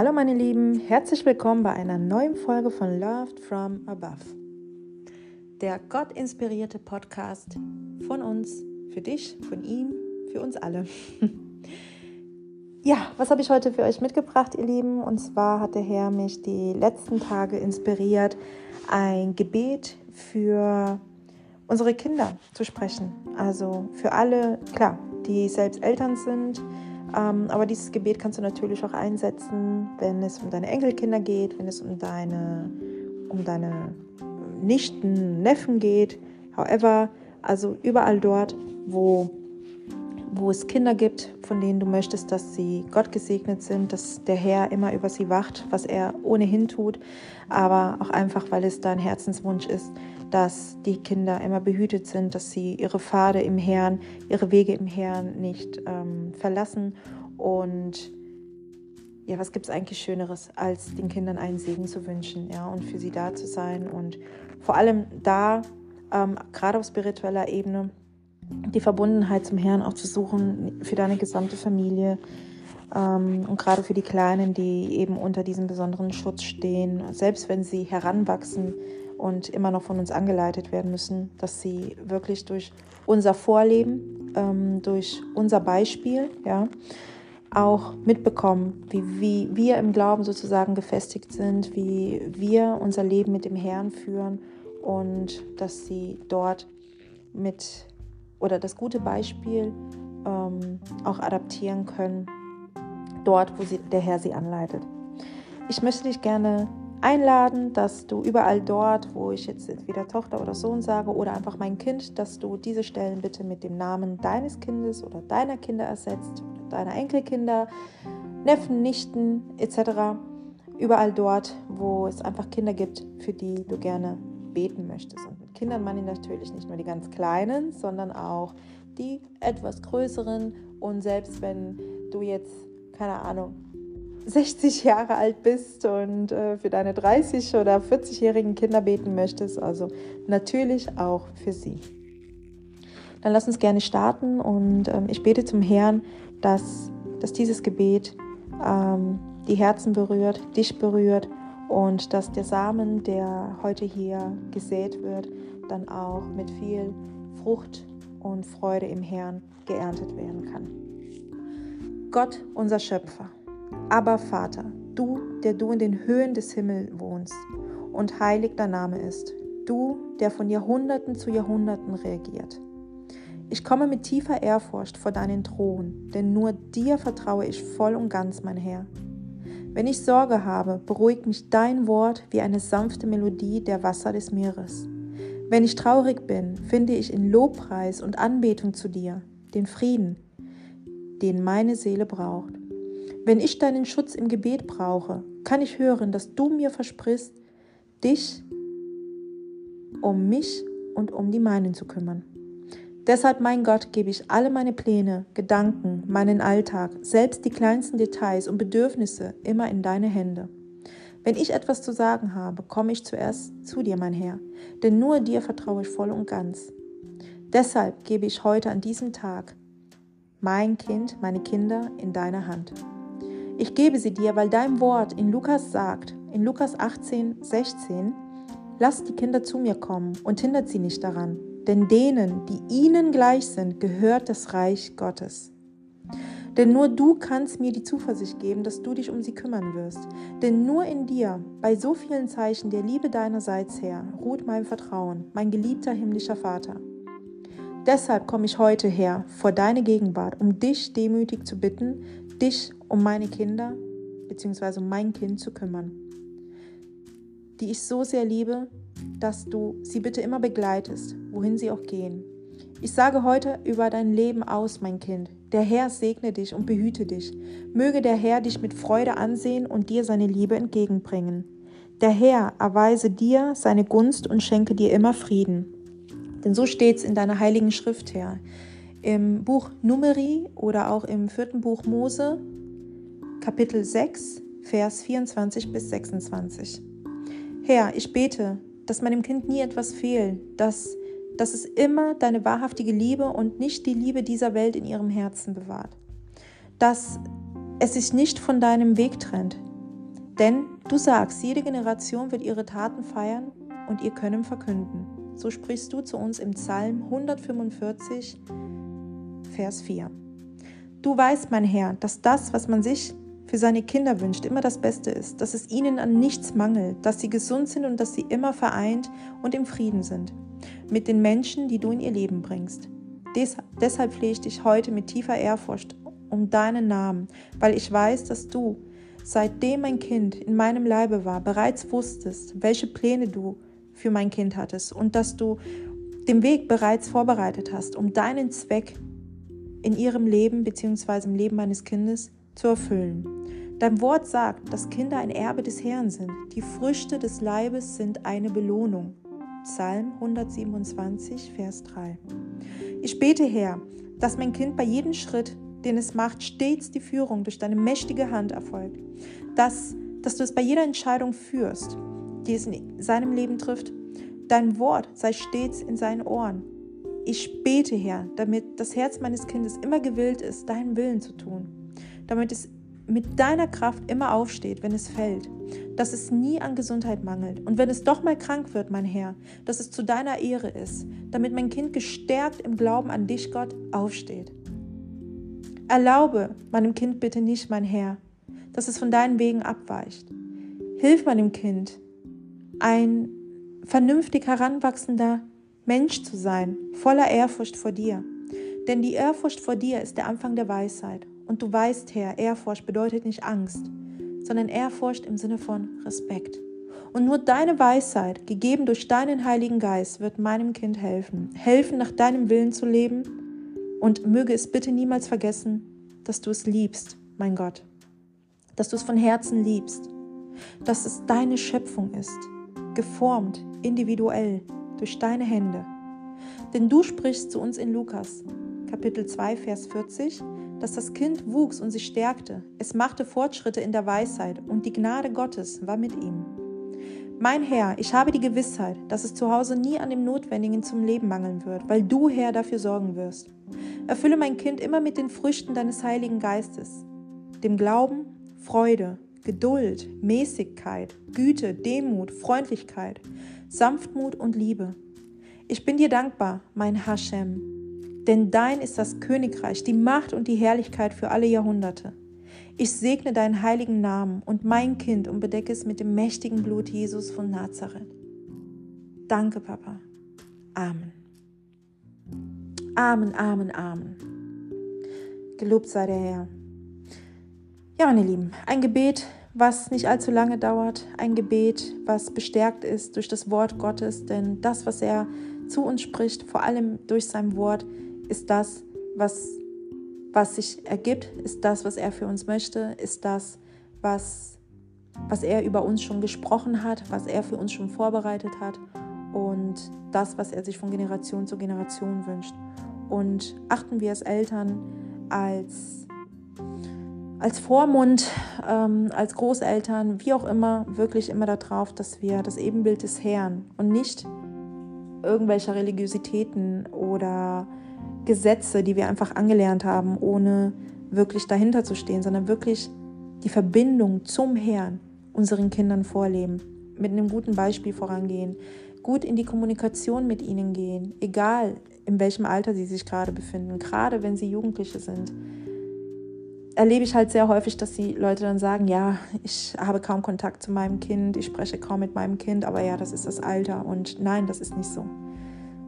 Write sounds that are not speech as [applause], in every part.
Hallo meine Lieben, herzlich willkommen bei einer neuen Folge von Loved from Above. Der Gott-inspirierte Podcast von uns, für dich, von ihm, für uns alle. [laughs] ja, was habe ich heute für euch mitgebracht, ihr Lieben? Und zwar hat der Herr mich die letzten Tage inspiriert, ein Gebet für unsere Kinder zu sprechen. Also für alle, klar, die selbst Eltern sind. Ähm, aber dieses Gebet kannst du natürlich auch einsetzen, wenn es um deine Enkelkinder geht, wenn es um deine, um deine Nichten, Neffen geht. However, also überall dort, wo, wo es Kinder gibt, von denen du möchtest, dass sie Gott gesegnet sind, dass der Herr immer über sie wacht, was er ohnehin tut, aber auch einfach, weil es dein Herzenswunsch ist, dass die Kinder immer behütet sind, dass sie ihre Pfade im Herrn, ihre Wege im Herrn nicht ähm, verlassen. Und ja, was gibt es eigentlich Schöneres, als den Kindern einen Segen zu wünschen, ja, und für sie da zu sein und vor allem da, ähm, gerade auf spiritueller Ebene, die Verbundenheit zum Herrn auch zu suchen für deine gesamte Familie ähm, und gerade für die Kleinen, die eben unter diesem besonderen Schutz stehen, selbst wenn sie heranwachsen, und immer noch von uns angeleitet werden müssen, dass sie wirklich durch unser Vorleben, ähm, durch unser Beispiel, ja, auch mitbekommen, wie, wie wir im Glauben sozusagen gefestigt sind, wie wir unser Leben mit dem Herrn führen und dass sie dort mit oder das gute Beispiel ähm, auch adaptieren können, dort, wo sie, der Herr sie anleitet. Ich möchte dich gerne einladen, dass du überall dort, wo ich jetzt entweder Tochter oder Sohn sage oder einfach mein Kind, dass du diese Stellen bitte mit dem Namen deines Kindes oder deiner Kinder ersetzt, deiner Enkelkinder, Neffen, Nichten etc. Überall dort, wo es einfach Kinder gibt, für die du gerne beten möchtest. Und Kindern meine ich natürlich nicht nur die ganz Kleinen, sondern auch die etwas größeren. Und selbst wenn du jetzt, keine Ahnung, 60 Jahre alt bist und äh, für deine 30 oder 40-jährigen Kinder beten möchtest, also natürlich auch für sie. Dann lass uns gerne starten und ähm, ich bete zum Herrn, dass, dass dieses Gebet ähm, die Herzen berührt, dich berührt und dass der Samen, der heute hier gesät wird, dann auch mit viel Frucht und Freude im Herrn geerntet werden kann. Gott, unser Schöpfer aber Vater, du, der du in den Höhen des Himmels wohnst und heilig dein Name ist, du, der von Jahrhunderten zu Jahrhunderten regiert. Ich komme mit tiefer Ehrfurcht vor deinen Thron, denn nur dir vertraue ich voll und ganz, mein Herr. Wenn ich Sorge habe, beruhigt mich dein Wort wie eine sanfte Melodie der Wasser des Meeres. Wenn ich traurig bin, finde ich in Lobpreis und Anbetung zu dir den Frieden, den meine Seele braucht. Wenn ich deinen Schutz im Gebet brauche, kann ich hören, dass du mir versprichst, dich um mich und um die meinen zu kümmern. Deshalb, mein Gott, gebe ich alle meine Pläne, Gedanken, meinen Alltag, selbst die kleinsten Details und Bedürfnisse immer in deine Hände. Wenn ich etwas zu sagen habe, komme ich zuerst zu dir, mein Herr, denn nur dir vertraue ich voll und ganz. Deshalb gebe ich heute an diesem Tag mein Kind, meine Kinder in deine Hand. Ich gebe sie dir, weil dein Wort in Lukas sagt, in Lukas 18, 16, Lasst die Kinder zu mir kommen und hindert sie nicht daran, denn denen, die ihnen gleich sind, gehört das Reich Gottes. Denn nur du kannst mir die Zuversicht geben, dass du dich um sie kümmern wirst. Denn nur in dir, bei so vielen Zeichen der Liebe deinerseits her, ruht mein Vertrauen, mein geliebter himmlischer Vater. Deshalb komme ich heute her vor deine Gegenwart, um dich demütig zu bitten, dich um meine Kinder bzw. um mein Kind zu kümmern, die ich so sehr liebe, dass du sie bitte immer begleitest, wohin sie auch gehen. Ich sage heute über dein Leben aus, mein Kind. Der Herr segne dich und behüte dich. Möge der Herr dich mit Freude ansehen und dir seine Liebe entgegenbringen. Der Herr erweise dir seine Gunst und schenke dir immer Frieden. Denn so steht's in deiner heiligen Schrift, Herr. Im Buch Numeri oder auch im vierten Buch Mose, Kapitel 6, Vers 24 bis 26. Herr, ich bete, dass meinem Kind nie etwas fehlt, dass, dass es immer deine wahrhaftige Liebe und nicht die Liebe dieser Welt in ihrem Herzen bewahrt, dass es sich nicht von deinem Weg trennt, Denn du sagst, jede Generation wird ihre Taten feiern und ihr Können verkünden. So sprichst du zu uns im Psalm 145, Vers 4. Du weißt, mein Herr, dass das, was man sich für seine Kinder wünscht, immer das Beste ist, dass es ihnen an nichts mangelt, dass sie gesund sind und dass sie immer vereint und im Frieden sind mit den Menschen, die du in ihr Leben bringst. Des, deshalb flehe ich dich heute mit tiefer Ehrfurcht um deinen Namen, weil ich weiß, dass du, seitdem mein Kind in meinem Leibe war, bereits wusstest, welche Pläne du für mein Kind hattest und dass du den Weg bereits vorbereitet hast, um deinen Zweck in ihrem Leben bzw. im Leben meines Kindes zu erfüllen. Dein Wort sagt, dass Kinder ein Erbe des Herrn sind. Die Früchte des Leibes sind eine Belohnung. Psalm 127, Vers 3. Ich bete, Herr, dass mein Kind bei jedem Schritt, den es macht, stets die Führung durch deine mächtige Hand erfolgt. Dass, dass du es bei jeder Entscheidung führst, die es in seinem Leben trifft. Dein Wort sei stets in seinen Ohren. Ich bete, Herr, damit das Herz meines Kindes immer gewillt ist, deinen Willen zu tun. Damit es mit deiner Kraft immer aufsteht, wenn es fällt, dass es nie an Gesundheit mangelt und wenn es doch mal krank wird, mein Herr, dass es zu deiner Ehre ist, damit mein Kind gestärkt im Glauben an dich, Gott, aufsteht. Erlaube meinem Kind bitte nicht, mein Herr, dass es von deinen Wegen abweicht. Hilf meinem Kind, ein vernünftig heranwachsender Mensch zu sein, voller Ehrfurcht vor dir. Denn die Ehrfurcht vor dir ist der Anfang der Weisheit. Und du weißt, Herr, Ehrfurcht bedeutet nicht Angst, sondern Ehrfurcht im Sinne von Respekt. Und nur deine Weisheit, gegeben durch deinen Heiligen Geist, wird meinem Kind helfen. Helfen, nach deinem Willen zu leben. Und möge es bitte niemals vergessen, dass du es liebst, mein Gott. Dass du es von Herzen liebst. Dass es deine Schöpfung ist. Geformt, individuell, durch deine Hände. Denn du sprichst zu uns in Lukas, Kapitel 2, Vers 40, dass das Kind wuchs und sich stärkte. Es machte Fortschritte in der Weisheit und die Gnade Gottes war mit ihm. Mein Herr, ich habe die Gewissheit, dass es zu Hause nie an dem Notwendigen zum Leben mangeln wird, weil du, Herr, dafür sorgen wirst. Erfülle mein Kind immer mit den Früchten deines Heiligen Geistes, dem Glauben, Freude, Geduld, Mäßigkeit, Güte, Demut, Freundlichkeit, Sanftmut und Liebe. Ich bin dir dankbar, mein Hashem, denn dein ist das Königreich, die Macht und die Herrlichkeit für alle Jahrhunderte. Ich segne deinen heiligen Namen und mein Kind und bedecke es mit dem mächtigen Blut Jesus von Nazareth. Danke, Papa. Amen. Amen, Amen, Amen. Gelobt sei der Herr. Ja, meine Lieben, ein Gebet, was nicht allzu lange dauert, ein Gebet, was bestärkt ist durch das Wort Gottes, denn das, was er zu uns spricht, vor allem durch sein Wort, ist das, was, was sich ergibt, ist das, was er für uns möchte, ist das, was, was er über uns schon gesprochen hat, was er für uns schon vorbereitet hat und das, was er sich von Generation zu Generation wünscht. Und achten wir als Eltern als, als Vormund, ähm, als Großeltern, wie auch immer, wirklich immer darauf, dass wir das Ebenbild des Herrn und nicht irgendwelcher Religiositäten oder Gesetze, die wir einfach angelernt haben, ohne wirklich dahinter zu stehen, sondern wirklich die Verbindung zum Herrn unseren Kindern vorleben, mit einem guten Beispiel vorangehen, gut in die Kommunikation mit ihnen gehen, egal in welchem Alter sie sich gerade befinden, gerade wenn sie Jugendliche sind. Erlebe ich halt sehr häufig, dass die Leute dann sagen, ja, ich habe kaum Kontakt zu meinem Kind, ich spreche kaum mit meinem Kind, aber ja, das ist das Alter und nein, das ist nicht so.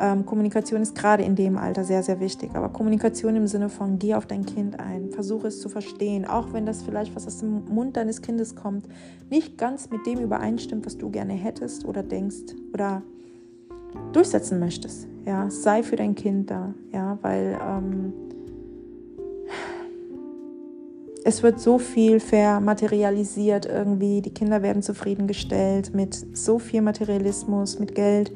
Ähm, Kommunikation ist gerade in dem Alter sehr, sehr wichtig. Aber Kommunikation im Sinne von, geh auf dein Kind ein, versuche es zu verstehen, auch wenn das vielleicht, was aus dem Mund deines Kindes kommt, nicht ganz mit dem übereinstimmt, was du gerne hättest oder denkst oder durchsetzen möchtest. Ja, sei für dein Kind da, ja, weil ähm, es wird so viel vermaterialisiert irgendwie. Die Kinder werden zufriedengestellt mit so viel Materialismus, mit Geld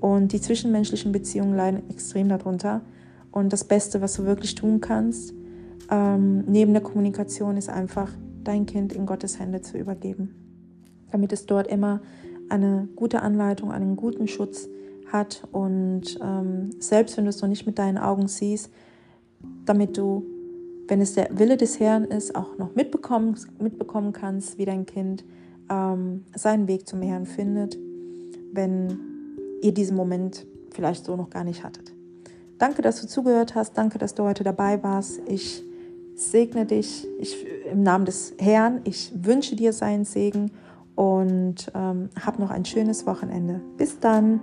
und die zwischenmenschlichen Beziehungen leiden extrem darunter. Und das Beste, was du wirklich tun kannst, ähm, neben der Kommunikation, ist einfach, dein Kind in Gottes Hände zu übergeben. Damit es dort immer eine gute Anleitung, einen guten Schutz hat. Und ähm, selbst wenn du es noch nicht mit deinen Augen siehst, damit du, wenn es der Wille des Herrn ist, auch noch mitbekommen, mitbekommen kannst, wie dein Kind ähm, seinen Weg zum Herrn findet, wenn ihr diesen Moment vielleicht so noch gar nicht hattet. Danke, dass du zugehört hast. Danke, dass du heute dabei warst. Ich segne dich ich, im Namen des Herrn. Ich wünsche dir seinen Segen und ähm, hab noch ein schönes Wochenende. Bis dann.